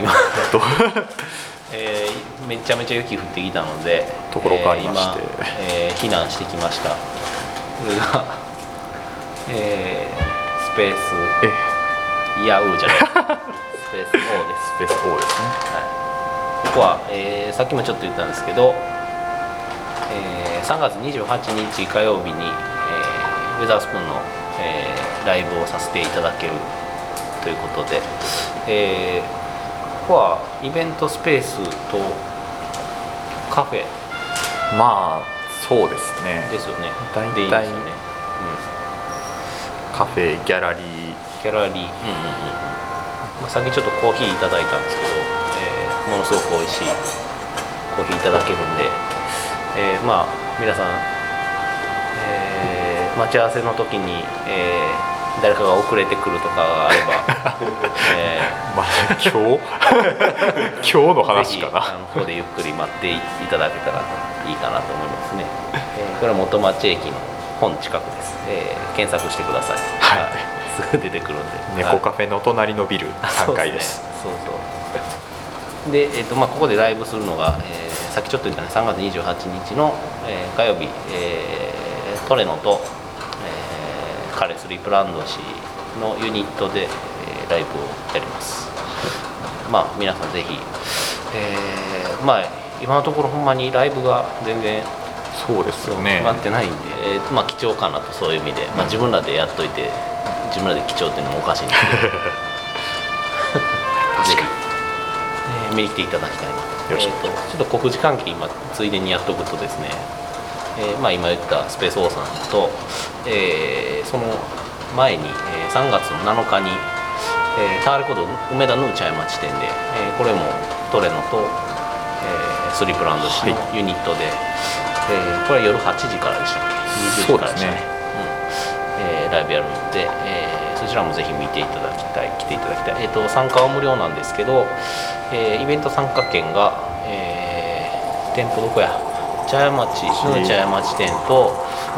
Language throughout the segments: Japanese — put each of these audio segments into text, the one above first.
も今 えー、めちゃめちゃ雪降ってきたのでところ変わりまして、えー、避難してきました。これが、えー、スペース。イヤウーじゃない。スペース O です。スペース O ですね、はい、ここは、えー、さっきもちょっと言ったんですけど、えー、3月28日火曜日に、えー、ウェザースプーンの、えー、ライブをさせていただけるということで、えー、ここはイベントスペースとカフェまあそうですね。ですよね。大体でいいですよね、カフェギャラリー。うん、ギャラリー、うんうんうんまあ、先ちょっとコーヒーいただいたんですけど、えーものすごく美味しいコーヒーいただけるんで、えーまあ皆さん、えー待ち合わせの時に、えー誰かが遅れてくるとかがあれば、えまあ今日？今日の話かな。ここでゆっくり待っていただけたらいいかなと思いますね、えーこれは元町駅の本近くです、えー検索してください、はい。すぐ出てくるんで。猫カフェの隣のビル3階です。そうそうで、えーとまあ、ここでライブするのが、えーさっきちょっと言ったね3月28日の、えー火曜日、えートレノと、えーカレスリープランド氏のユニットで、えーライブをやります。まあ皆さんぜひ、えーまあ今のところほんまにライブが全然そうですよね。決まってないんで、えーまあ貴重かなとそういう意味で、まあ、自分らでやっといて自分らで貴重っていうのもおかしいんで。すけど確かに。えー見に来ていただきたいなと,、よろしく。えーとちょっと告示関係今ついでにやっとくとですね、えーまあ、今言ったスペースオーさんと、えーその前に、えー3月の7日に、えータワーレコード梅田の茶屋町店で、えーこれもトレノと、えースリープランド氏のはユニットで、えーこれは夜8時からでしたっけ？20時からでしたね。うん。えーライブやるので、えーそちらもぜひ見ていただきたい来ていただきたい、えー、と参加は無料なんですけど、えーイベント参加券が、えー店舗どこや？茶屋町の茶屋町店と、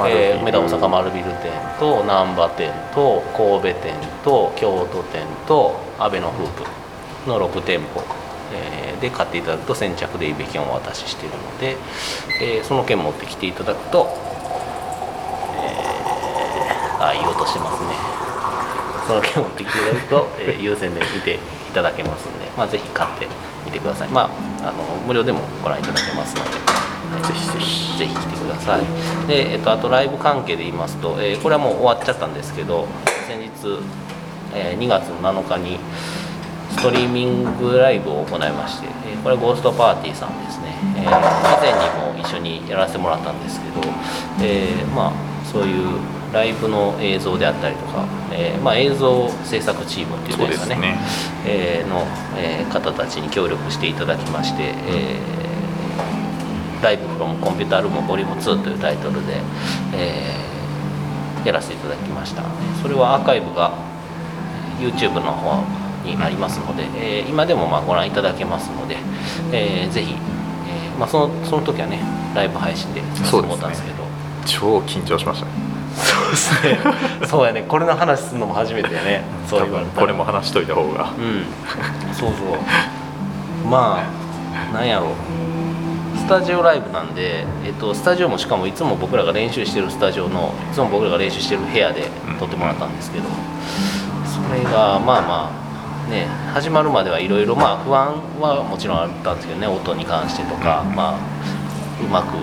えー梅田大阪丸ビル店と難波店と神戸店と京都店と阿部のフープの6店舗、えーで買っていただくと先着でイベ券をお渡ししているので、えーその券持ってきていただくと、えーあいい音してますね。その券を持ってきていただくと、えー優先で見ていただけますので、まあ、ぜひ買ってみてください。まああの無料でもご覧いただけますので、はいぜひぜひぜひ来てください。で、えっと、あとライブ関係で言いますと、えーこれはもう終わっちゃったんですけど先日、えー2月7日にストリーミングライブを行いまして、えこれはゴーストパーティーさんですね、えー以前にも一緒にやらせてもらったんですけど、えーまあそういうライブの映像であったりとか、えーまあ、映像制作チームっていうんですかね。ね。えーの、えー方たちに協力していただきまして、えーライブフロムコンピュータールームボリューム2というタイトルで、えーやらせていただきました。それはアーカイブが YouTube の方にありますので、えー今でもまあご覧いただけますので、えーぜひ、えーまあ、そのその時はねライブ配信でさせてもらったんですけど。超緊張しましたねそうですね。そうやね。これの話するのも初めてやね。そう多言われたら分これも話しといた方が。うん。そうそう。まあなんやろ。スタジオライブなんで、えっと、スタジオもしかもいつも僕らが練習してるスタジオのいつも僕らが練習してる部屋で撮ってもらったんですけど、それがまあまあね始まるまではいろいろまあ不安はもちろんあったんですけどね。音に関してとか、まあうまく、ね、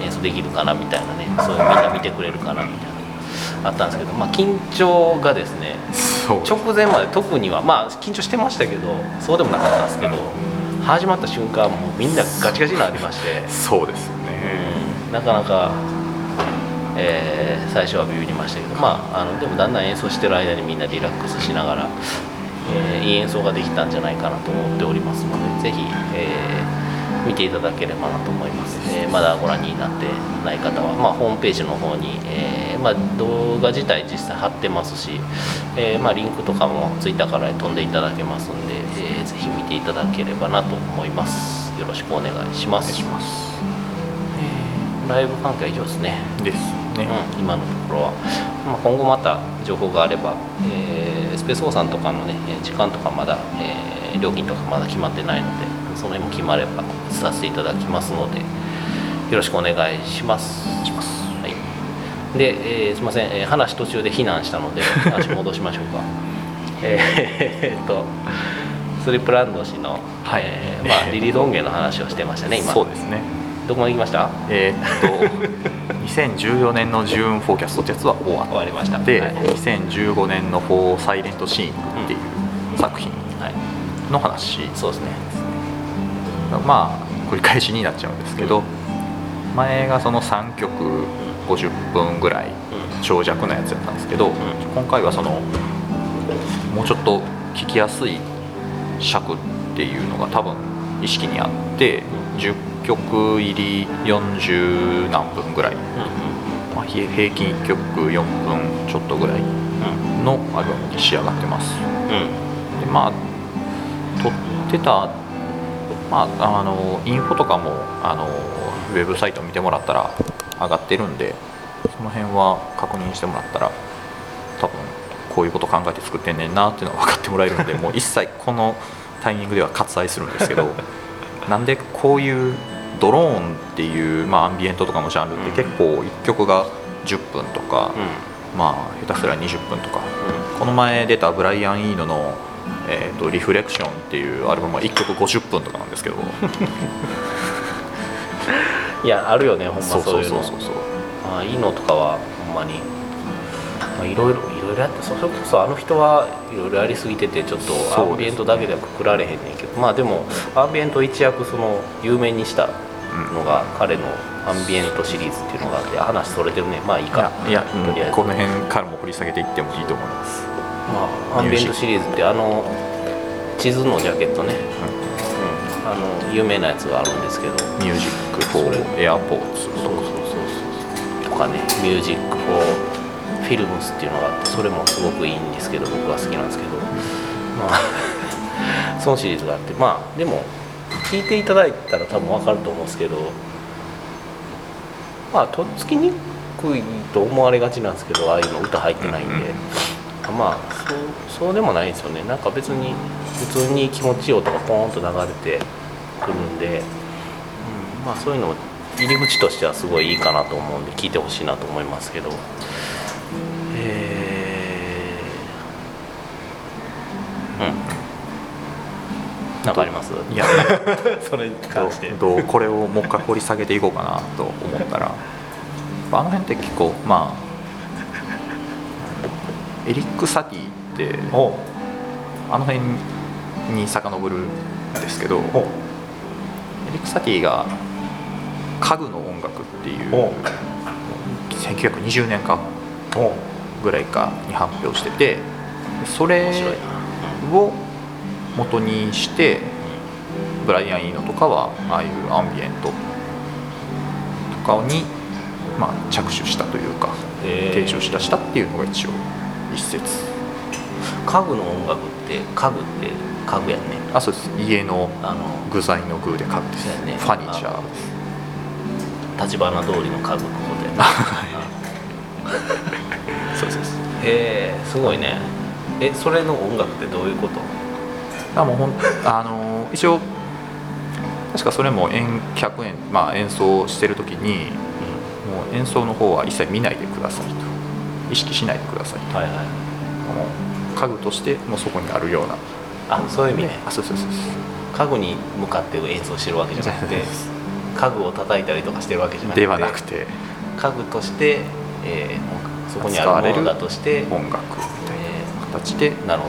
演奏できるかなみたいなねそういうみんな見てくれるかなみたいなあったんですけどまあ緊張がですね直前まで特にはまあ緊張してましたけどそうでもなかったんですけど始まった瞬間もうみんなガチガチになりまして、そうですよね。なかなか、えー最初はビビりましたけどまああのでもだんだん演奏してる間にみんなリラックスしながら、えーいい演奏ができたんじゃないかなと思っておりますのでぜひ、えー見ていただければなと思います、えーまだご覧になってない方は、まあ、ホームページの方に、えーまあ、動画自体実際貼ってますし、えーまあ、リンクとかもツイッターから飛んでいただけますんで、えーぜひ見ていただければなと思います。よろしくお願いします。します。ライブ関係は以上ですね。ですね、うん、今のところは、まあ、今後また情報があれば、えースペースオーさんとかのねえー時間とかまだ、え料金とかまだ決まってないのでその辺も決まればさせていただきますのでよろしくお願いします。はい、で、えーすみません、えー話途中で避難したので 話戻しましょうか。えっとスリップランド氏の、はい。えーまあ、リリード音源の話をしてましたね今。そうですね。どこまで行きました？えーっと 2014年のジューンフォーキャストってやつは終わりました。って、はい。2015年の「フォー・サイレント・シーン」っていう作品はい。の話、そうですねまあ繰り返しになっちゃうんですけど、前がその3曲50分ぐらい長尺のやつやったんですけど、今回はそのもうちょっと聞きやすい尺っていうのが多分意識にあって10曲入り40何分ぐらい、まあ、ひ平均1曲4分ちょっとぐらいのアルバムに仕上がってます。でまあ撮ってたまああのインフォとかもあのウェブサイト見てもらったら上がってるんでその辺は確認してもらったら多分こういうこと考えて作ってんねんなっていうのは分かってもらえるんで もう一切このタイミングでは割愛するんですけど なんでこういうドローンっていう、まあ、アンビエントとかのジャンルって結構1曲が10分とか、まあ下手すら20分とかこの前出たブライアン・イーノの「えー、とリフレクション」っていうアルバムは1曲50分とかなんですけど。いやあるよねほんまそうそいうのそううそう。そうそうまあいいのとかはほんまに。まあいろいろいろいろやってそれこそあの人はいろいろやりすぎててちょっとアンビエントだけではくくられへんねんけど。まあでもアンビエントを一躍その有名にしたのが彼のアンビエントシリーズっていうのがあってあ話それてるね。まあいいいかやいや、とりあえず。この辺からも掘り下げていってもいいと思います、まあ、アンビエントシリーズってあの地図のジャケットね、うん、あの有名なやつがあるんですけど。Music for Airports そうそうそうそう。とかね「 Music for Films」っていうのがあってそれもすごくいいんですけど僕は好きなんですけど。まあ そのシリーズがあって。まあでも聞いていただいたら多分分かると思うんですけど。まあとっつきにくいと思われがちなんですけどああいうの歌入ってないんで、うんうんまあそうそうでもないんですよね。なんか別に普通に気持ちいい音がポーンと流れてくるんで、うん、まあそういうのも入り口としてはすごいいいかなと思うんで聞いてほしいなと思いますけど。えー、うん。なんかあります？いや それに関して。どうこれをもう一回掘り下げていこうかなと思ったら。あの辺って結構まあエリック・サティっておあの辺に遡るんですけどエおリック・サティが家具の音楽っていうお1920年かおぐらいかに発表しててそれを元にしてブライアン・イーノとかはああいうアンビエントとかに、まあ、着手したというかえー。提唱しだしたっていうのが一応一説家具の音楽って家具って家具やね。あそうです。家のあの具材の具で家具です、ね。ファニチャー。立花通りの家具のことやね。そうですそうです。へえすごいね。えそれの音楽ってどういうこと？あもうほんあの一応確かそれも演客演、まあ、演奏してる時にもう演奏の方は一切見ないでくださいと意識しないでください。とはいはい。もう家具としてもうそこにあるような。あそういう意味ね。あそうそうそうそう。家具に向かって演奏してるわけじゃなくて家具を叩いたりとかしてるわけじゃなくてではなくて。家具として、えーそこにあるものだとして、音楽みたいえな形で。ーなるほ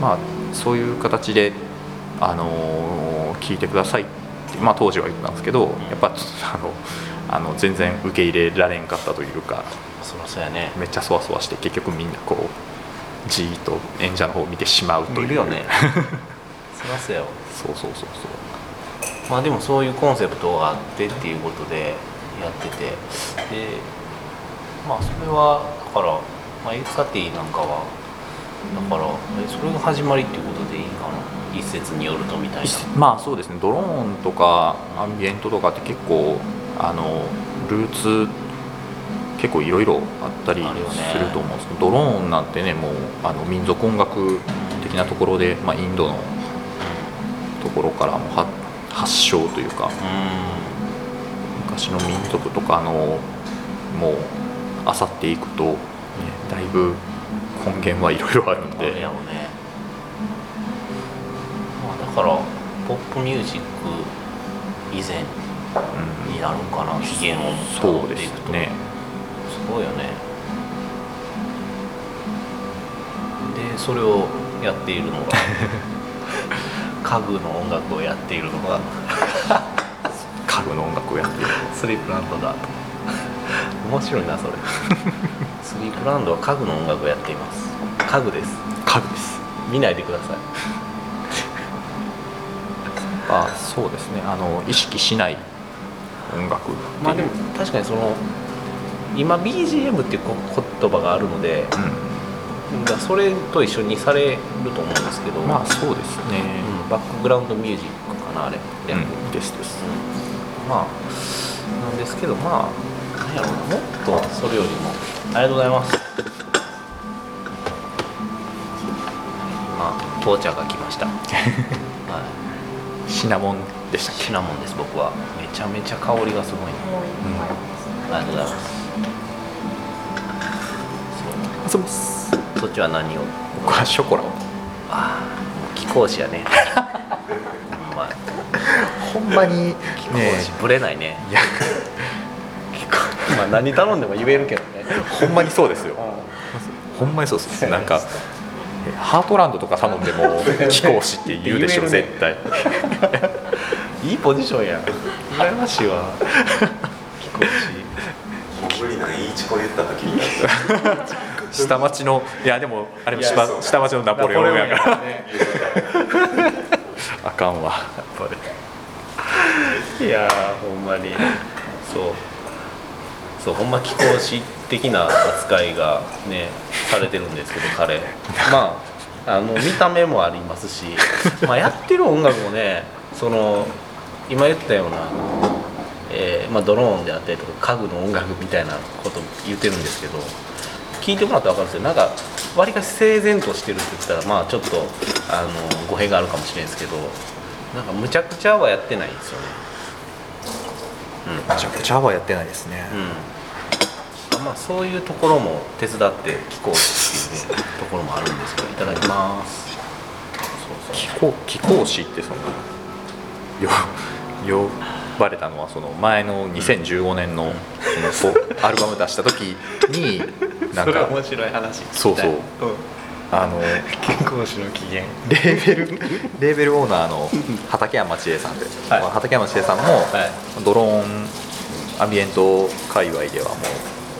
まあそういう形であのー聞いてくださいってまあ当時は言ったんですけどやっぱあのあの全然受け入れられんかったというかどそらそうやね。めっちゃそわそわして結局みんなこうじーっと演者の方を見てしまうという。見るよね。そらそうやわ。そうそうそうそう。まあでもそういうコンセプトがあってっていうことでやってて。でまあそれはだから、まあ、エクサティなんかはだからえそれが始まりっていうことでいいかな。一説によるとみたいな。まあそうですね。ドローンとかアンビエントとかって結構あのルーツ結構いろいろあったりすると思うんです。けど、ドローンなんてねもうあの民族音楽的なところで、まあ、インドのところからもは発祥というかうん。昔の民族とかのもう漁っていくと、ね、だいぶ根源はいろいろあるんで。あだからポップミュージック以前うんになるんかな起源をそうで辿っていくと。すねすごいよね。でそれをやっているのが。家具の音楽をやっているのが。家具の音楽をやってる。スリープランドだ。と面白いなそれ。スリープランドは家具の音楽をやっています。家具です。家具です。見ないでください。あそうですね。あの意識しない音楽まあでも確かにその今 BGM っていうこ言葉があるのでだからそれと一緒にされると思うんですけど、うん、まあそうですね、うんバックグラウンドミュージックかなあれ、うん略ですです。うん。まあなんですけどまあなんやろうなもっとそれよりも。ありがとうございます。今到着が来ました、はい、シナモンでしたシナモンです僕は。めちゃめちゃ香りがすごいね。ありがとうございます遊びます。そっちは何を僕はショコラをああ貴公子やねほんまほんまに貴公子ぶれないねいや貴公子まあ何頼んでも言えるけどねほんまにそうです。よほんまにそうです。なんかハートランドとか頼んでも貴公子って言うでしょね絶対いいポジションや羨ましいわ貴公子無理なイチコ言った時に下町のいやでもあれも下下町のナポレオンやから。ね。あかんわいやーほんまに。そう。そうほんま貴公子的な扱いがねされてるんですけど彼。まああの見た目もありますし、まあ、やってる音楽もねその今言ったような、えーまあ、ドローンであったりとか家具の音楽みたいなこと言ってるんですけど聞いてもらったら分かるんですよ。なんかわりかし整然としてるって言ったらまあちょっとあの語弊があるかもしれないですけどなんかむちゃくちゃはやってないんですよね。めちゃくちゃはやってないですね、うん、まあそういうところも手伝って聞こうっていうねところもあるんですけどいただきます。そう貴公貴公子ってそのよ呼ばれたのはその前の2015年のそのアルバム出した時になんか面白い話。そうそう。うん、あの健康師の機嫌レーベルレーベルオーナーの畠山千恵さんで、はい。まあ畠山千恵さんも、はい。ドローンアンビエント界隈ではもう、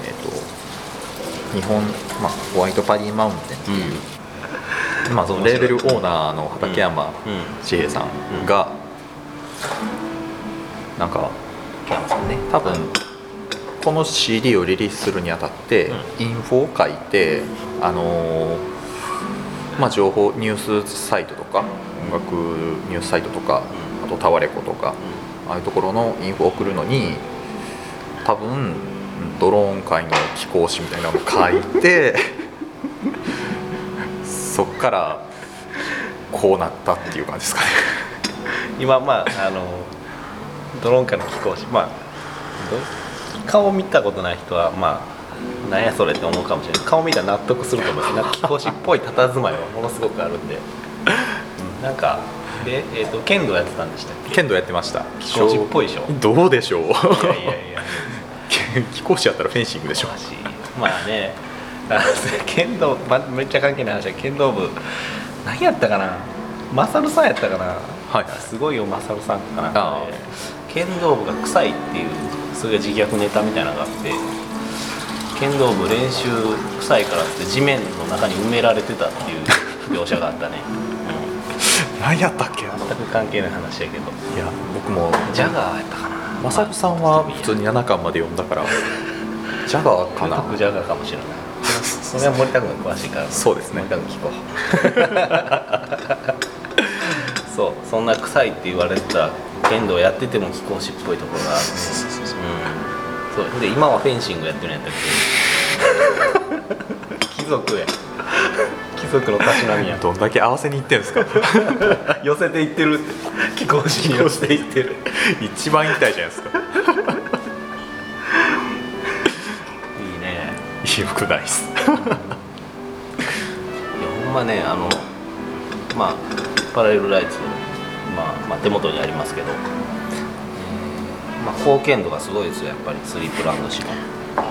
えー、と日本、まあ、ホワイトパディマウンテンっていう、まあ、そのレーベルオーナーの畠山うん。千恵さんが、なんかケンさんね多分この CD をリリースするにあたって、インフォを書いてあのーまあ情報ニュースサイトとか音楽ニュースサイトとかあとタワレコとかああいうところのインフォを送るのに多分ドローン界の寄稿紙みたいなのを書いて そっからこうなったっていう感じですかね。今まああのドローンからの貴公子まあど顔見たことない人はまあなんやそれって思うかもしれない。顔見たら納得すると思いますなんか貴公子っぽい佇まいはものすごくあるんで、うんなんかで、えー、と剣道やってたんでしたっけ？剣道やってました。貴公子っぽいでしょ？どうでしょう？いやいやいや貴公子や ったらフェンシングでしょ。まあね。剣道、ま、めっちゃ関係ない話だ。剣道部何やったかな？マサルさんやったかな、はいすごいよマサルさんかなあ剣道部が臭いっていうそれが自虐ネタみたいなのがあって剣道部練習臭いからって地面の中に埋められてたっていう描写があったね、何やったっけ？うん、全く関係ない話やけど。いや僕も。ジャガーやったかな。マサルさんは普通に7巻まで読んだから。ジャガーかな？ジャガーかもしれない。それは森田君が詳しいから。そうですね。森田君聞こう。そうそんな臭いって言われてた剣道やってても貴公子っぽいところがあるうん。そう。で今はフェンシングやってるんやったっけ？貴族や。貴貴族のたしなみや。どんだけ合わせにいってんですか？寄せていってるって。貴公子に寄せていってる。一番痛いじゃないですか。いいね。いい服ないっす。いやほんまねあのまあパラレルライツ、まあ、まあ手元にありますけど、えーまあ、貢献度がすごいですよやっぱりスリープランド氏も、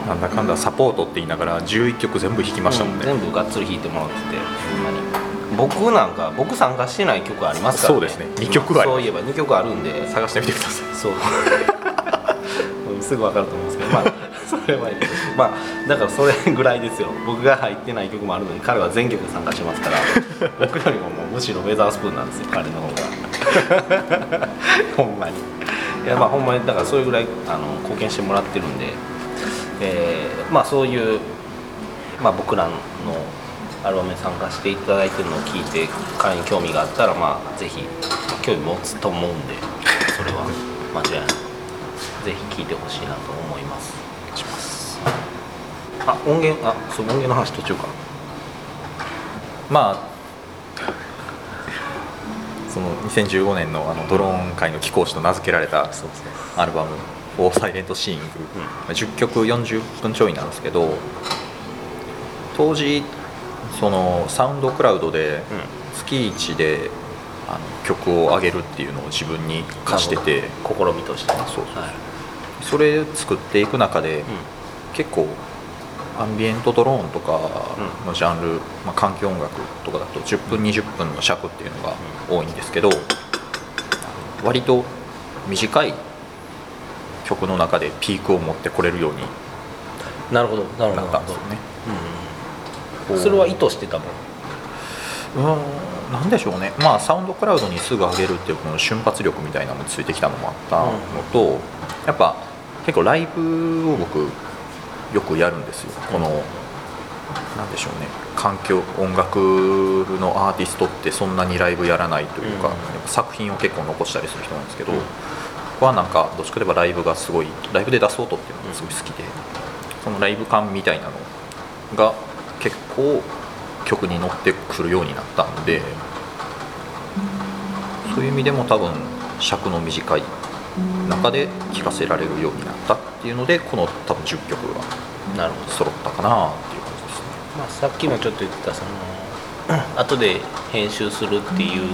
なんだかんだサポートって言いながら11曲全部弾きましたもんね、全部がっつり弾いてもらっててほんまに。僕なんか僕参加してない曲ありますからね。そうですね。二曲あそういえば2曲あるんで。探してみてください。そう。すぐ分かると思うんですけどまあそれはいいです。まあだからそれぐらいですよ。僕が入ってない曲もあるのに彼は全曲参加してますから。僕よりももうむしろウェザースプーンなんですよ彼の方が ほんまに。いやまあほんまにだからそれぐらいあの貢献してもらってるんで、えーまあそういう、まあ、僕らのアルバムに参加していただいてるのを聞いて彼に興味があったらまあぜひ興味持つと思うんでそれは 間違いない。ぜひ聴いてほしいなと思います。します。あ音源あそう音源の話途中か。まあその2015年のあのドローン界の貴公子と名付けられたアルバム「フォーサイレントシーイング」10曲40分ちょいなんですけど当時そのサウンドクラウドで月1であの曲を上げるっていうのを自分に課してて。試みとしてね。そうそう。はい。それ作っていく中でうん。結構アンビエントドローンとかのジャンル、まあ、環境音楽とかだと10分20分の尺っていうのが多いんですけど割と短い曲の中でピークを持ってこれるようになるほどなるほどなったんですよね。うんそれは意図してたもんうんなんでしょうね。まあサウンドクラウドにすぐ上げるっていうこの瞬発力みたいなのもついてきたのもあったのと、やっぱ結構ライブを僕よくやるんですよ。このなんでしょうね。環境音楽のアーティストってそんなにライブやらないというか、うん。作品を結構残したりする人なんですけど、うんここはなんかどっちかといえばライブがすごいライブで出そうとっていうのがすごい好きで、そのライブ感みたいなのが結構曲に乗ってくるようになったんでそういう意味でも多分尺の短い中で聴かせられるようになったっていうのでこの多分10曲が揃ったかなっていう感じですね。まあ、さっきもちょっと言ってたその 後で編集するっていう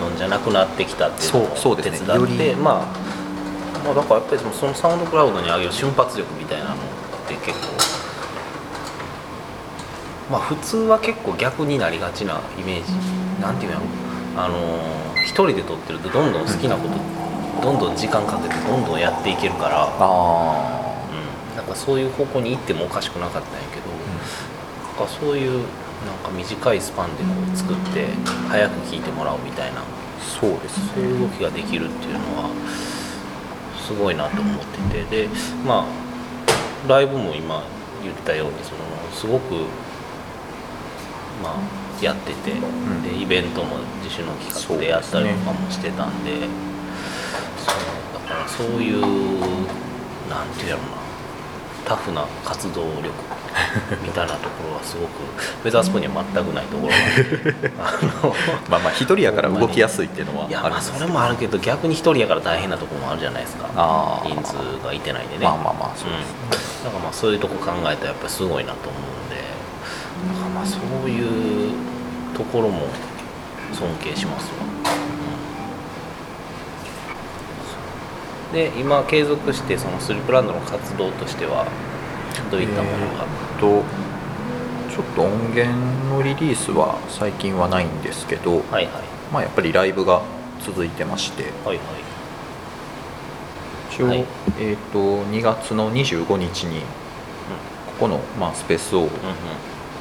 のじゃなくなってきたっていうのをそうそうですね。手伝って、よりまあ、まあだからやっぱりそのサウンドクラウドに上げる瞬発力みたいなのって結構まあ普通は結構逆になりがちなイメージ。なんていうのあの一人で撮ってるとどんどん好きなこと、どんどん時間かけてどんどんやっていけるから、あうん、なんかそういう方向に行ってもおかしくなかったんやけど、なんかそういうなんか短いスパンでこう作って早く聴いてもらおうみたいなそうですね。そういう動きができるっていうのはすごいなと思っててでまあライブも今言ったようにそのすごくまあやってて、ん。でイベントも自主の企画でやったりとかもしてたんでそうだからそういうなんていうやろうなタフな活動力みたいなところはすごくウェザースポーンには全くないところなまあまあ一人やから動きやすいっていうのはいやあるんですまあそれもあるけど逆に一人やから大変なところもあるじゃないですか。人数がいてないでね。まあまあまあそうですうん、だからまあそういうとこ考えたらやっぱりすごいなと思うんで。だからまあそういうところも尊敬しますわ、うんで今継続してそのスリープランドの活動としてはどういったものが、えーっとちょっと音源のリリースは最近はないんですけど、はいはい。まあやっぱりライブが続いてまして。はいはい。一応、はい。えーっと2月の25日にここの、まあ、スペースオーうん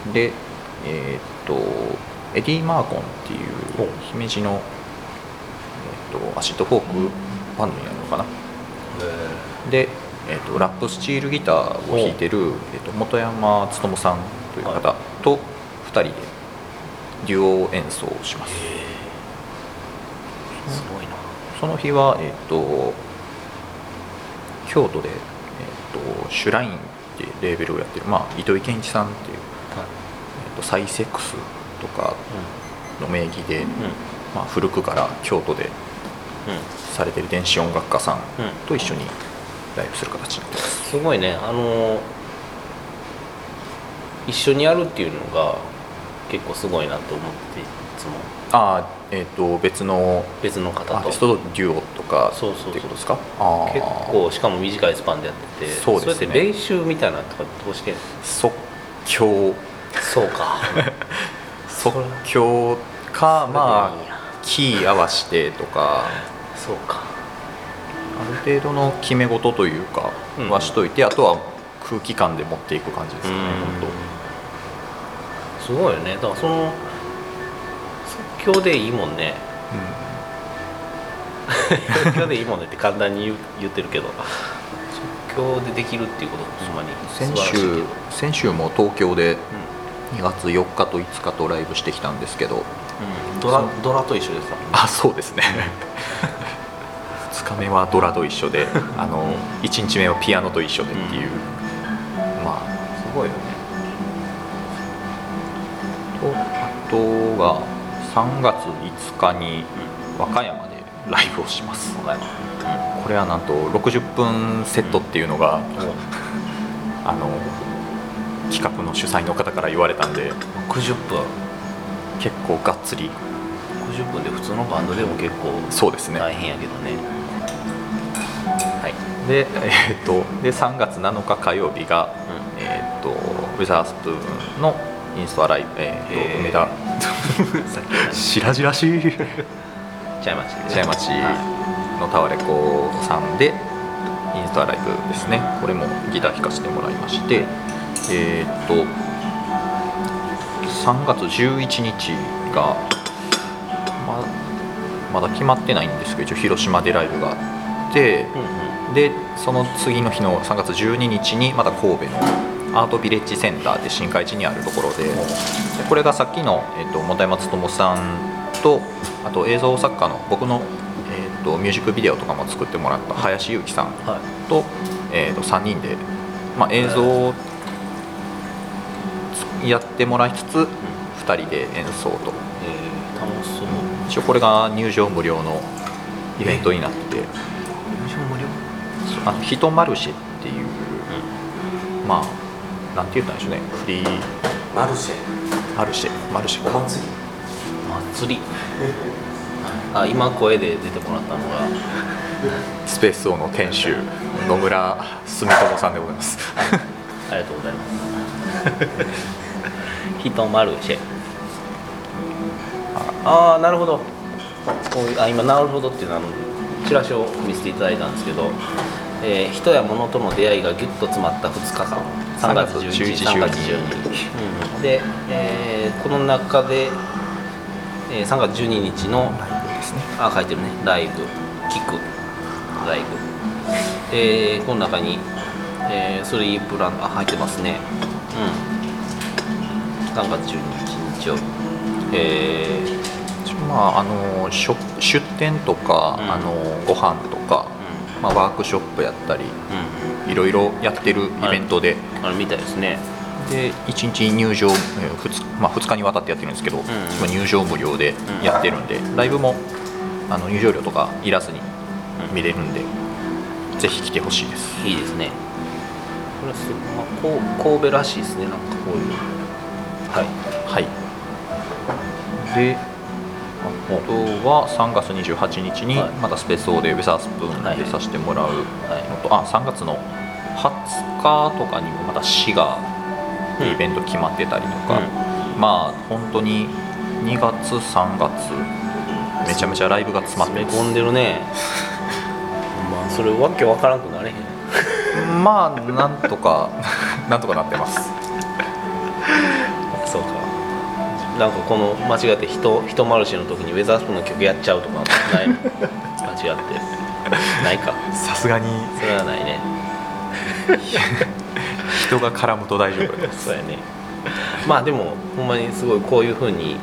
うん。で、えーっとエディ・マーコンっていう姫路の、えーっとアシッドフォークバンドになるのかな？で、えー、とラップスチールギターを弾いてる、えー、と元山ツトムさんという方と2人でデュオ演奏をします。すごいな。その日は、えー、と京都で、えー、とシュラインっていうレーベルをやってる、まあ、糸魚健一さんっていう、えー、とサイセックスとかの名義で、うん。まあ、古くから京都でされてる電子音楽家さんうん。うんと一緒にライブする形になってます。すごいね。あの一緒にやるっていうのが結構すごいなと思っていつも。ああえっ、と別の別の方と。アーティストとデュオとかそうそうそう。っていうことですか？結構しかも短いスパンでやっててそうですね。やって練習みたいなのとかどうして即興。そうか。即興か まあキー合わしてとかそうか。ある程度の決め事というかうん。はしといて、あとは空気感で持っていく感じですかね本すごいよね。だからその即興でいいもんね。当、即興でいいもんねって簡単に言ってるけど。即興でできるっていうことほんまに先週先週も東京でう2月4日と5日とライブしてきたんですけどんうん。ドラドラと一緒ですあそうですね。2 日目はドラと一緒で あの1日目はピアノと一緒でっていう、まあすごいよね。とあとが3月5日に和歌山でライブをします。和歌山これはなんと60分セットっていうのが、あの企画の主催の方から言われたんで。60分。結構がっつり。60分で普通のバンドでも結構そうですね、大変やけどね。はいで,、えー、とで3月7日火曜日が、えー、とウェザースプーンのインストアライブ、えー梅田さっきの白々しい。茶屋町で茶屋町のタワレコさんでインストアライブですね。これもギター弾かせてもらいましてえっ、と3月11日がままだ決まってないんですけど一応広島でライブがあってうんうんでその次の日の3月12日にまた神戸のアートビレッジセンターで新海地にあるところででこれがさっきの、えっと本松智さんとあと映像作家の僕の、えっとミュージックビデオとかも作ってもらった林裕樹さんはい。と,、えっと3人で、まあ、映像をつやってもらいつつ2人で演奏と。えー、楽しそう。一応これが入場無料のイベントになっててあのヒトマルシェっていう、まあなんて言ったんでしょうね。フリー。マルシェ。マルシェ。マルシェ。か祭り。祭り。あ今声で出てもらったのがスペースオの店主野村住友さんでございます。ありがとうございます。ヒトマルシェ。ああなるほど。あ今なるほどっていうのはあのチラシを見せていただいたんですけど、えー人や物との出会いがギュッと詰まった2日間。3月11日3月12日、うんで、えーこの中で、えー3月12日のライブですね。あ書いてるね。ライブ聞く。ライブ。えーこの中に、えー、3プランあ入ってますね。うん。3月12日日曜日。え一応まああの出出店とか、うん。あのご飯とか、ーまあ、ワークショップやったりうんいろいろやってるイベントで、うんあれみたいですね。で1日入場、えー 2, まあ、2日にわたってやってるんですけど、ん一応入場無料でやってるんで、ライブもあの入場料とかいらずに見れるんで、ぜひ来てほしいです。いいですね。これす、まあ、こう神戸らしいですね。なんかこういう。はい。はい。では3月28日にはい。またスペースオーでウェザースプーンでさせてもらう。のはと、あ3月の20日とかにもまた滋賀でイベント決まってたりとか、まあ本当に2月3月めちゃめちゃライブが詰まって詰めます込んでるね。ま あそれわけわからんくなれへん。まあなんとか なんとかなってますなんかこの間違って人人マルシェの時にウェザースプーンの曲やっちゃうとかない？間違って。ないか。さすがに。それはないね。人が絡むと大丈夫。で すそうやね。まあでもほんまにすごいこういうふうに、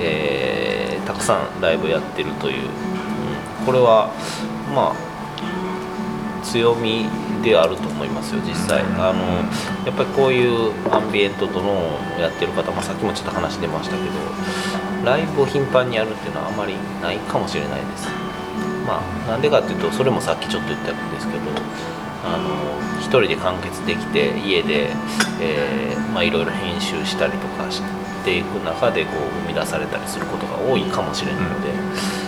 えーたくさんライブやってるという、うん。これはまあ強みであると思いますよ実際、あのやっぱりこういうアンビエントドローンをやってる方、まあ、さっきもちょっと話出ましたけどライブを頻繁にやるっていうのはあまりないかもしれないです。まあなんでかっていうとそれもさっきちょっと言ったんですけどあの一人で完結できて家で、えーまあ、いろいろ編集したりとかしていく中でこう生み出されたりすることが多いかもしれないので、まあ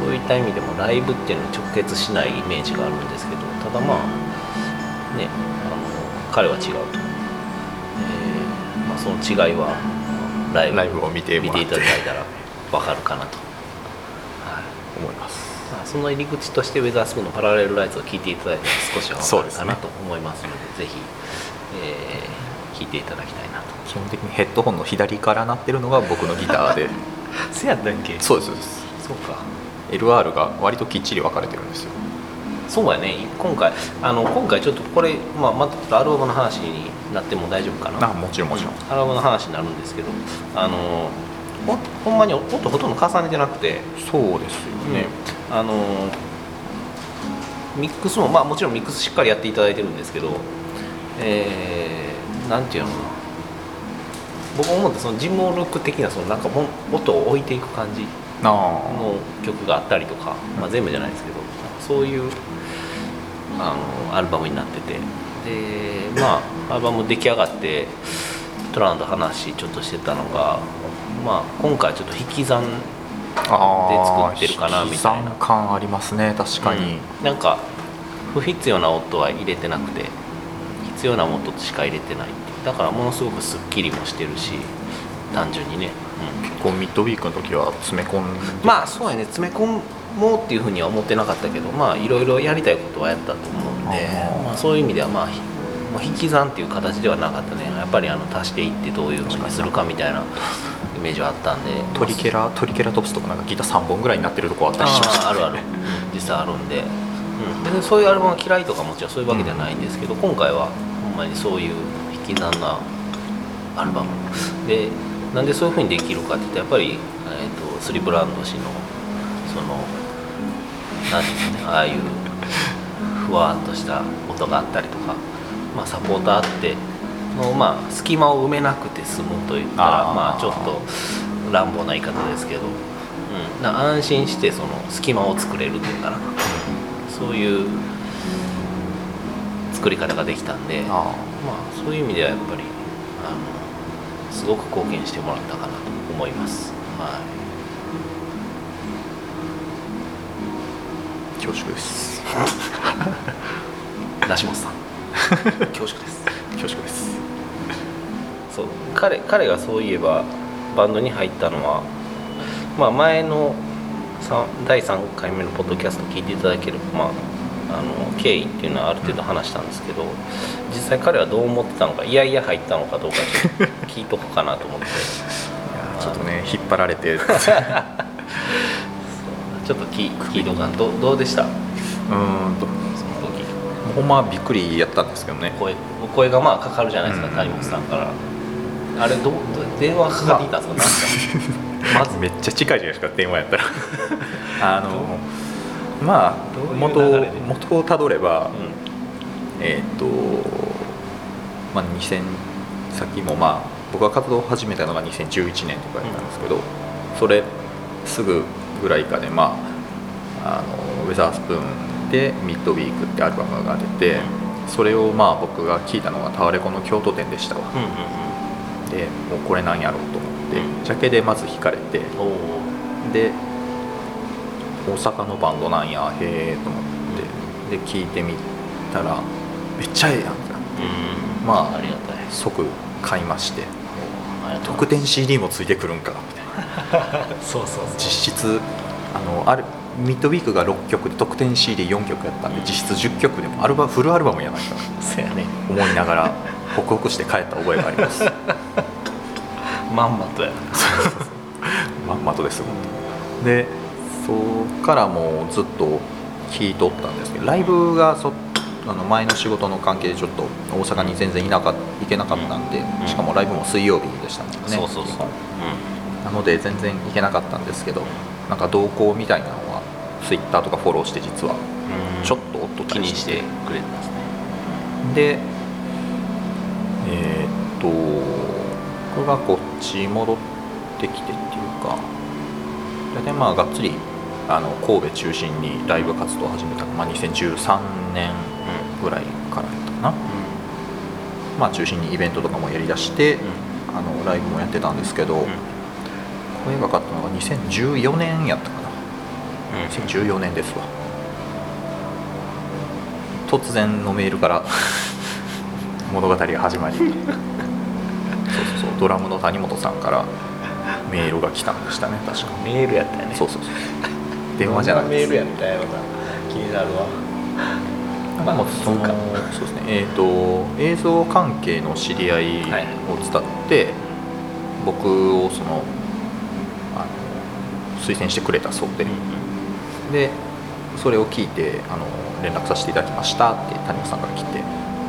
そういった意味でもライブっていうのに直結しないイメージがあるんですけどただまあねあの彼は違うと、えーまあ、その違いはライブを見て見て。ていただいたら分かるかなと。はい。思います。まあ、その入り口としてウェザースプーンのパラレルライツを聞いていただいたら少しは分かるかなと思いますのでぜひ、えー聞いていただきたいなと。基本的にヘッドホンの左から鳴ってるのが僕のギターで。せやったっけ？そうですそうです。そうか LR が割ときっちり分かれてるんですよ。そうやね。今回あの今回ちょっとこれ、まあ、またちょっとアルバムの話になっても大丈夫かな。あもちろんもちろん。アルバムの話になるんですけどあのほほんまに音ほとんど重ねてなくて。そうですよね、あのミックスもまあもちろんミックスしっかりやっていただいてるんですけどえー、なんていうのかな。僕思ったそのジムオルック的なそのなんか音を置いていく感じの曲があったりとか、まあ、全部じゃないですけどそういうあのアルバムになってて。でまあアルバム出来上がってトランと話ちょっとしてたのが、まあ、今回ちょっと引き算で作ってるかなみたいな。引き算感ありますね確かに、うん。なんか不必要な音は入れてなくて必要な音しか入れてないって。いうだからものすごくすっきりもしてるし単純にね、結構ミッドウィークの時は詰め込んでうん、まあそうやね。詰め込もうっていうふうには思ってなかったけどまあいろいろやりたいことはやったと思うんでまあ、そういう意味ではまあ引き算っていう形ではなかったね。やっぱりあの足していってどういうふうにするかみたいなイメージはあったんで。トリケラトリケラトプスとかなんかギター3本ぐらいになってるとこあったりしましたあるある。実際あるんで、うん、別にそういうアルバムが嫌いとかもちろんそういうわけではないんですけど、今回はほんまにそういう引き算なアルバム。でなんでそういうふうにできるかって言ったらやっぱり、えー、とスリブランド氏のその何ていうんですかねああいうふわっとした音があったりとか、まあ、サポーターあっての、まあ、隙間を埋めなくて済むといったらまあちょっと乱暴な言い方ですけど、うん、な安心してその隙間を作れるっていうかなそういう作り方ができたんでまああそういう意味ではやっぱりあのすごく貢献してもらったかなと思います。はあ恐縮です。い、梨本さん。恐縮です。恐縮です。そう。彼彼がそういえばバンドに入ったのは、まあ、前のさ第3回目のポッドキャスト聞いていただければ、まあ、あの経緯っていうのはある程度話したんですけど実際彼はどう思ってたのかいやいや入ったのかどうか聞いとこうかなと思って。ちょっとね引っ張られて。う ちょっと聞聞いとかんどどうでした？ーんと。その時。ほんまびっくりやったんですけどね。声声がまあかかるじゃないですか、うん。谷本さんから。あれどう電話かかってきたんですか？まず。めっちゃ近いじゃないですか電話やったら。あのまあ元元をたどれば、うえーっとまあ2000さっきもまあ僕が活動を始めたのが2011年とかやったんですけど、それすぐぐらいかでまああのウェザースプーンで「ミッドウィーク」ってアルバムが出てそれをまあ僕が聞いたのがタワレコの京都店でしたわ。でもうこれなんやろうと思ってうん。ジャケでまず惹かれてで大阪のバンドなんやへえと思ってで聞いてみたらめっちゃええやんってなって。うん。まあありがたい。即買いまして特典 CD もついてくるんかみたいな。そうそう実質あのあるミッドウィークが6曲で特典 CD4 曲やったんで実質10曲でもアルバムフルアルバムやないか そうやね。思いながらホクホクして帰った覚えがあります。まんまとやまんまとですでそっからもうずっと聴いとったんですけどライブがそあの前の仕事の関係でちょっと大阪に全然いなか行けなかったんで、うん。しかもライブも水曜日でしたもんねそうそうそう。基本。なので全然行けなかったんですけどなんか動向みたいなのはツイッターとかフォローして実はうん。ちょっとと気にしてくれてますね。でえーっと僕がこっち戻ってきてっていうか大体まあがっつりあの神戸中心にライブ活動を始めたのが、まあ、2013年ぐらいからやったかな、まあ、中心にイベントとかもやりだして、あのライブもやってたんですけど、声がかったのが2014年やったかな。2014年ですわ。突然のメールから 物語が始まり。そうそうそう。ドラムの谷本さんからメールが来たんでしたね確か。メールやったよね。そうそうそう。電話じゃなくてメールやったよ。な気になるわまあ、そのそうか。そうですね。えー、と映像関係の知り合いを伝って、僕をそのあの推薦してくれたそうで、でそれを聞いてあの連絡させていただきましたって谷本さんから来て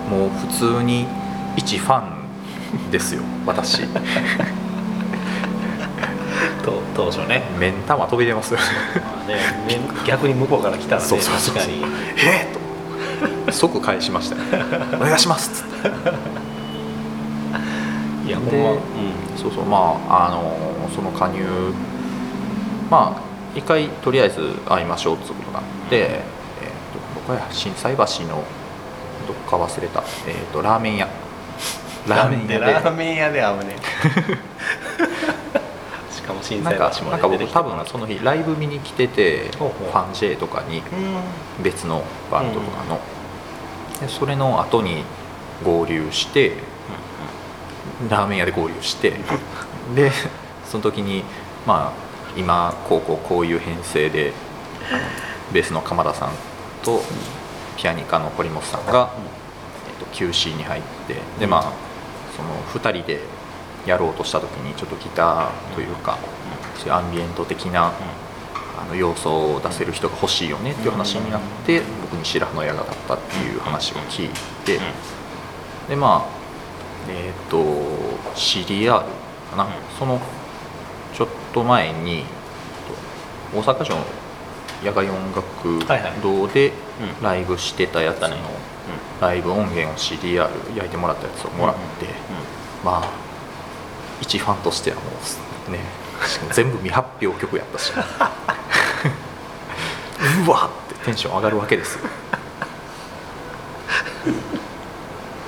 もう普通に一ファンですよ 私。と当初ね。目ん玉飛び出ますよね。逆に向こうから来たらねそうそうそう確かに。えっと即返しました。よお願いします。っつって。いやほんでまうん。そうそう。まああのその加入。まあ一回とりあえず会いましょうってことになって、えー、とどこや？心斎橋のどっか忘れた、えー、とラーメン屋。ラーメン屋で。ラーメン屋で会うね しかも震なんかなんか僕多分その日ライブ見に来ててファン J とかにうん。別のバンドとかの、でそれの後に合流してラーメン屋で合流して でその時にまあ今こうこうこういう編成でベースの鎌田さんとピアニカの堀本さんが、えっと、QC に入ってでまあその2人でやろうとした時にちょっとギターというかアンビエント的なあの要素を出せる人が欲しいよねっていう話になって僕に白羽の矢が立ったっていう話を聞いてでまあえっ、と CDR かな、うん。そのちょっと前に大阪城の野外音楽堂でうん。ライブしてたやつのライブ音源を CDR 焼いてもらったやつをもらって、まあ一ファンとしてはもうね全部未発表曲やったし。うわってテンション上がるわけですよ。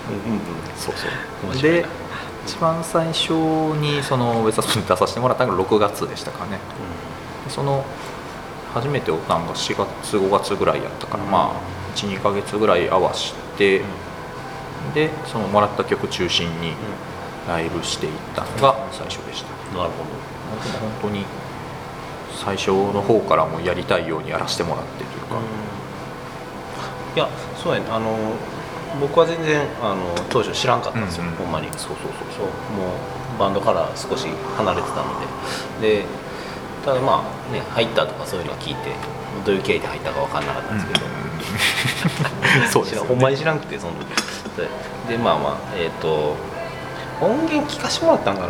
うんうんうん。そうそう。で一番最初にそのウェザースプーンに出させてもらったのが6月でしたかね。その初めておったんが4月5月ぐらいやったから、うん。まあ12ヶ月ぐらい合わして、でそのもらった曲中心にライブしていったのが最初でした。なるほでも本当に。最初の方からもやりたいようにやらせてもらってというか、いやそうやね。あの僕は全然あの当初知らんかったんですよ、うんうんほんまに。そうそうそうもうバンドから少し離れてたので。でただまあね入ったとかそういうのは聞いてどういう経緯で入ったか分かんなかったんですけど、そうですよね。知らんほんまに知らんくてその時。ででまあまあえっ、と音源聞かしてもらったんか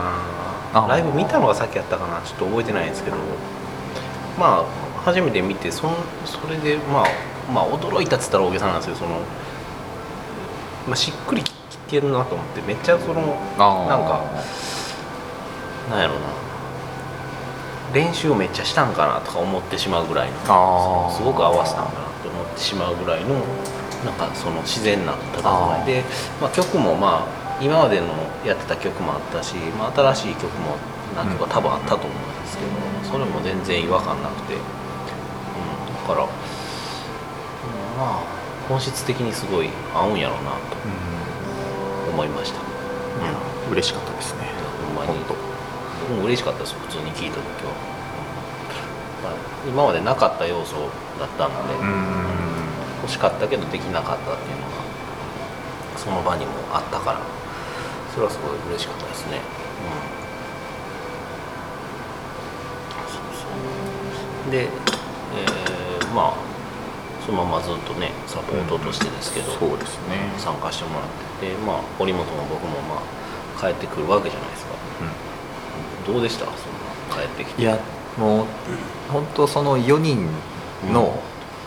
あ。なライブ見たのが先やったかな。ちょっと覚えてないんですけど。まあ初めて見てそんそれでまあまあ驚いたっつったら大げさなんですけどその、まあ、しっくりきてるなと思って。めっちゃそのなんかなんやろな。練習をめっちゃしたんかなとか思ってしまうぐらいの。すごく合わせたんかなと思ってしまうぐらいのなんかその自然な佇まいでまあ、曲もまあ今までのやってた曲もあったし、まあ、新しい曲も何曲か多分あったと思うんですけど、それも全然違和感なくて、うん、だから、うんまあ本質的にすごい合うんやろうなとうん。思いました、いや嬉しかったですね。ほんまに。本当僕も嬉しかったです普通に聴いた時は、まあ、今までなかった要素だったので、うん。欲しかったけどできなかったっていうのがその場にもあったからそれはすごい嬉しかったですね、うん、そうそうで、えーまあそのままずっとねサポートとしてですけど、そうですね。参加してもらっててまあ堀本も僕もまあ帰ってくるわけじゃないですか。どうでした？そんな帰ってきて。いやもう本当その4人の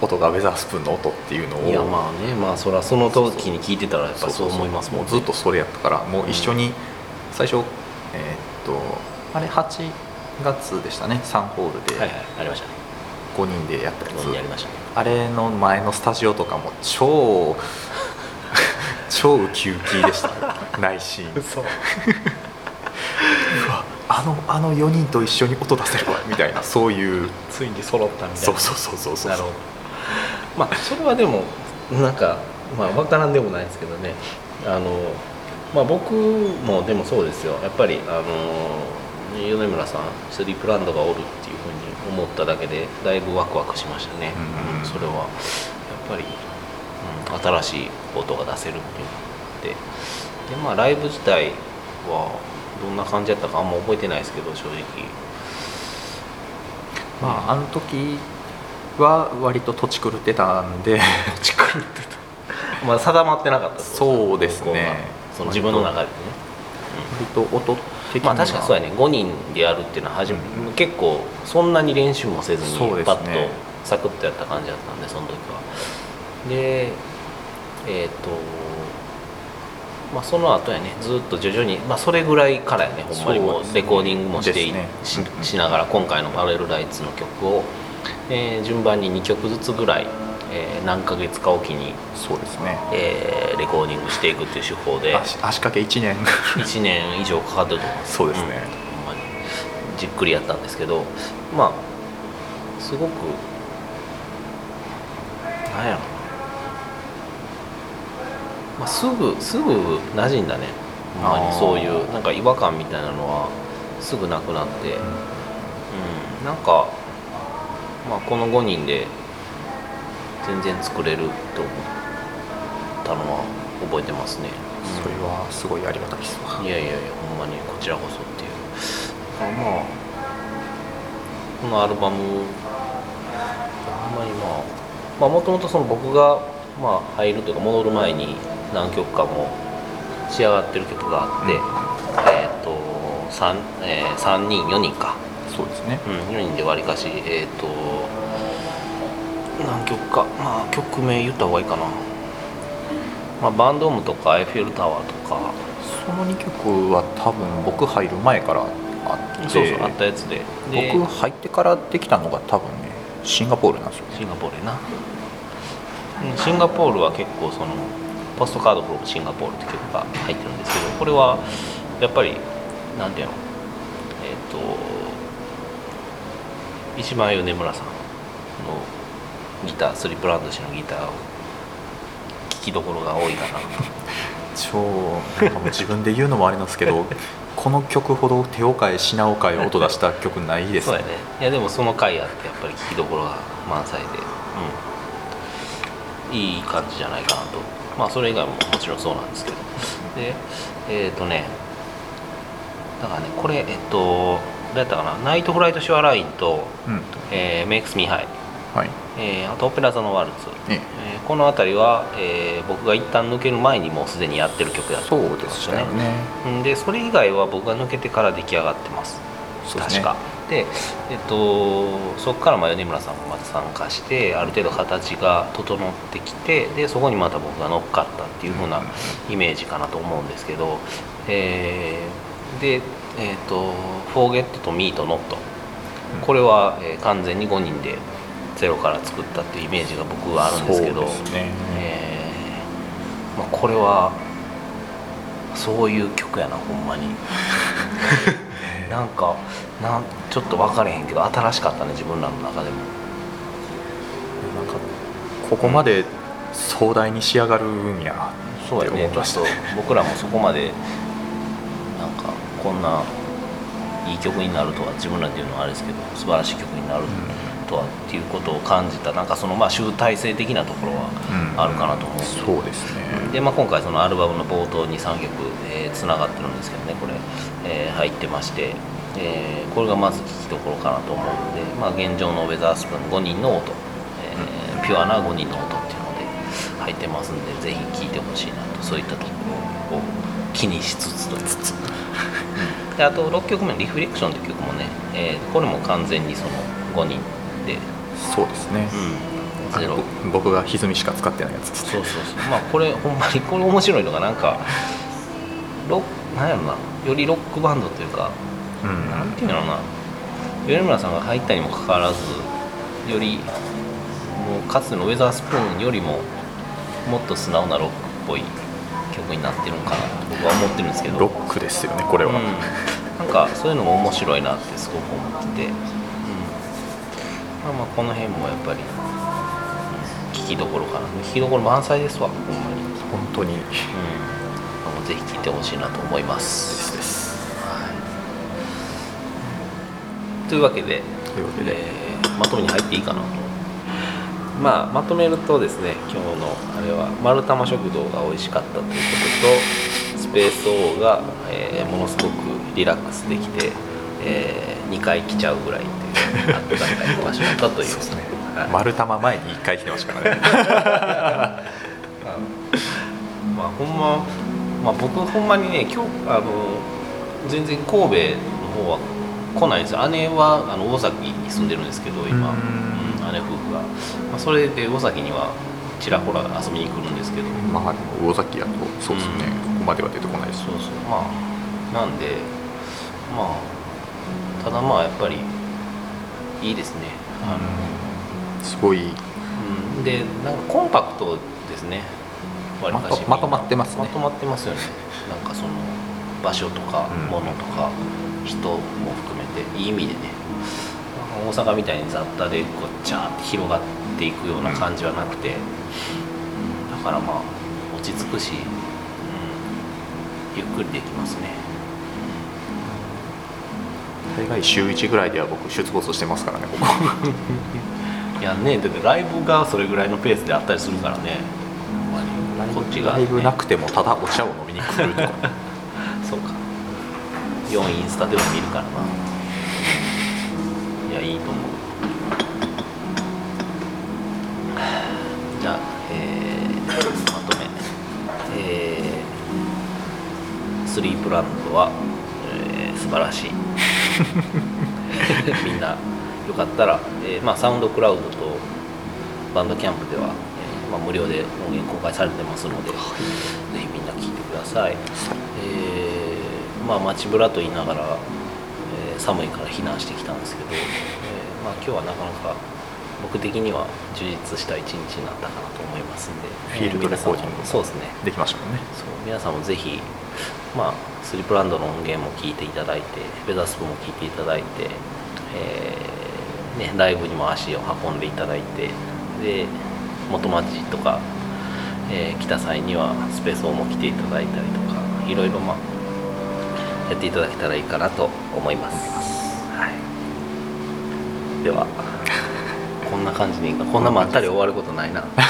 音がウェザースプーンの音っていうのをいやまあねまあそれはその時に聞いてたらやっぱそう思いますもんもうずっとそれやったからもう一緒に最初、えーっとあれ8月でしたね。3ホールではいはいありましたね。5人でやったやつ、やりました。ねあれの前のスタジオとかも超 超ウキウキでした。内心。そう うわあのあの4人と一緒に音出せるわみたいなそういう。ついに揃ったみたいな。そうそうそうそうそう。なるほどまあそれはでもなんかまあ分からんでもないですけどね。あのまあ僕もでもそうですよ。やっぱりあの米村さんスリープランドがおるっていうふうに思っただけでだいぶワクワクしましたね、うんうんそれは。やっぱり、うん、新しい音が出せるっていうのででまあライブ自体はどんな感じだったかあんま覚えてないですけど正直。まああの時は割と土地狂ってたんで。土地狂ってた。まあ定まってなかったそうですね。その自分の中でね。割と音的には。まあ確かにそうやね。5人でやるっていうのは初め、うん結構そんなに練習もせずにパッとサクッとやった感じだったんでその時は。でえっ、とまあその後やねずっと徐々にまあそれぐらいからやねほんまにもそうレコーディングもしてねうんししながら今回の「パラレルライツ」の曲を、えー順番に2曲ずつぐらい、えー何ヶ月かおきに、そうですね。えーレコーディングしていくっていう手法で足足掛け1年。1年以上かかってると思います。そうですね。んほんまに。じっくりやったんですけどまあすごくなんやろ。な、まあ、すぐすぐ馴染んだね。ほんまそういうなんか違和感みたいなのはすぐなくなって、うん。なんか、まあ、この5人で全然作れると思ったのは覚えてますね、うんそれはすごいありがたいですわ。いやいやいやほんまにこちらこそっていう。だからまあ。このアルバムほんまにまあまあもともとその僕がまあ入るというか戻る前に何曲かも仕上がってる曲があって、えっ、と 3,、えー、3人4人か、そうですね。うん、4人でわりかしえっ、と何曲かまあ曲名言った方がいいかな、まあ、バンドームとかエッフェルタワーとか。その2曲は多分僕入る前からあって。そうそうあったやつで。で僕入ってからできたのが多分ねシンガポールなんですよシンガポールやな。うんシンガポールは結構そのポストカードフロムシンガポールって曲が入ってるんですけどこれはやっぱりなんていうの？えっ、と石間米村さんのギタースリープランド氏のギターを聴きどころが多いかな。超なんかもう自分で言うのもあれなんですけどこの曲ほど手を変え品を変え音出した曲ないですそうやね。いやでもその回あってやっぱり聴きどころが満載で、うん、いい感じじゃないかなと。まあそれ以外ももちろんそうなんですけど。でえっ、とね。だからねこれえっとどうやったかな？ナイトフライト、シュアラインと、うん。えー makes me high、はい。えーあとオペラ座のワルツ、ねえ。ーこの辺りは、えー僕が一旦抜ける前にもうすでにやってる曲だったそうでしたよね。うんでそれ以外は僕が抜けてから出来上がってます。そうですね。確か。でえっとそこからまあ米村さんもまた参加してある程度形が整ってきてでそこにまた僕が乗っかったっていう風なイメージかなと思うんですけど、えーでえっと「Forget と Me と Not」これは、えー完全に5人でゼロから作ったっていうイメージが僕はあるんですけど。えーまあ、これはそういう曲やなほんまに。なんかなんちょっと分かれへんけど新しかったね自分らの中でも。なんかここまで壮大に仕上がるんやそうやねちょっと僕らもそこまでこんないい曲になるとは自分らで言うのはあれですけど素晴らしい曲になるとはっていうことを感じた。なんかそのまあ集大成的なところはあるかなと思うんで。そうですね。で、まあ、今回そのアルバムの冒頭に3曲つな、がってるんですけどねこれ、えー入ってまして、えーこれがまず聴きどころかなと思うので、まあ、現状のウェザースプーン5人の音、えーピュアな5人の音っていうので入ってますんでぜひ聴いてほしいなとそういったところを気にしつつとつつであと6曲目の「リフレクション」という曲もね、えーこれも完全にその5人で。そうですね。うん、ゼロ。僕が歪みしか使ってないやつですそうそうそう。まあこれほんまにこれ面白いのがなんかロなんやろな。よりロックバンドというかうん。なんていうのかな。米村さんが入ったにもかかわらずよりもうかつてのウェザースプーンよりももっと素直なロックっぽい曲になってるのかなと僕は思ってるんですけど。ロックですよねこれは、うん、なんかそういうのも面白いなってすごく思ってて、うん。まあ、まあこの辺もやっぱり、うん聞きどころかな。聞きどころ満載ですわほんまに、うん、本当に。もうぜひ聴いてほしいなと思います。ですです。というわけでというわけで、えーまとめに入っていいかな。とまあまとめるとですね今日のあれは丸玉食堂が美味しかったということとスペース O が、えーものすごくリラックスできて、え2回来ちゃうぐらいというあったかい場所だったという。そうですね。はい。丸玉前に1回来てましたからね。まあほんま、まあ、僕ほんまにね今日あの全然神戸の方は来ないんです。よ姉はあの大崎に住んでるんですけど今、ううんん姉夫婦が、まあ、それで大崎にはちらほら遊びに来るんですけど。まあでも魚崎やとそうですね、ここまでは出てこないです。そうそうまあなんでまあただまあやっぱりいいですね。あの、すごい。うん、でなんかコンパクトですね。まとまとまってますね。まとまってますよね。なんかその場所とかうん。物とか人も含めて。いい意味でね大阪みたいに雑多でこうジャーって広がっていくような感じはなくて、うん。だからまあ落ち着くし、うん、ゆっくりできますね。大概週1ぐらいでは僕出没してますからねここ。いやねだってライブがそれぐらいのペースであったりするからね。こっちが、ライブなくてもただお茶を飲みに来るとか。そうか。4インスタでも見るからないやいいと思う。じゃあ、えーまとめ。えースリープランドは、えー素晴らしい。みんなよかったら、えーまあ、サウンドクラウドとバンドキャンプでは、えーまあ、無料で音源公開されてますので、ぜひみんな聞いてください、えーまあ街ブラと言いながら、えー寒いから避難してきたんですけど、えーまあ、今日はなかなか僕的には充実した一日になったかなと思いますんでフィールドレコーディングもそうですね。できましたもんね。そう皆さんもぜひ、まあ、スリープランドの音源も聞いていただいてベザスプも聞いていただいて、えーね、ライブにも足を運んでいただいてで元町とか、えー来た際にはスペースオも来ていただいたりとかいろいろまあやっていただけたらいいかなと思います、はい、では こんな感じでいいかこんなまったり終わることないな。まあ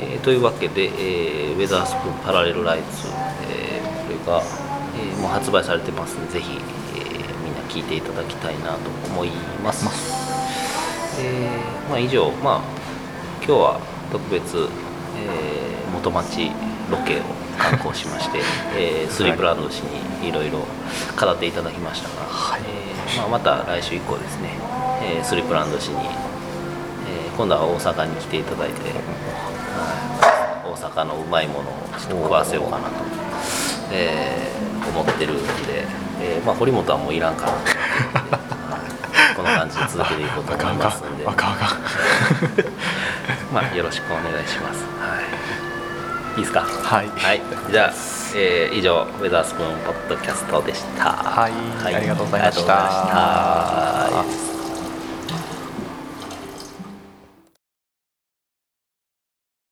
えーというわけで、えーウェザースプーンパラレルライツ、えーこれが、えーもう発売されてますのでぜひ、えーみんな聞いていただきたいなと思います。えーまあ、以上、まあ、今日は特別、えー元町ロケを観光しまして、えースリープランド氏にいろいろ語っていただきましたが、はい。えーまあ、また来週以降ですね、えースリープランド氏に、えー今度は大阪に来ていただいて、はい、大阪のうまいものをちょっと食わせようかなと、えー思ってるんで、えーまあ、堀本はもういらんかなと。思 っこの感じで続けていこうと思いますんで。まあ、よろしくお願いします。はい。いいですか？はいはい。じゃあ、えー以上、ウェザースプーンポッドキャストでした。はいありがとうございましたありがとうございました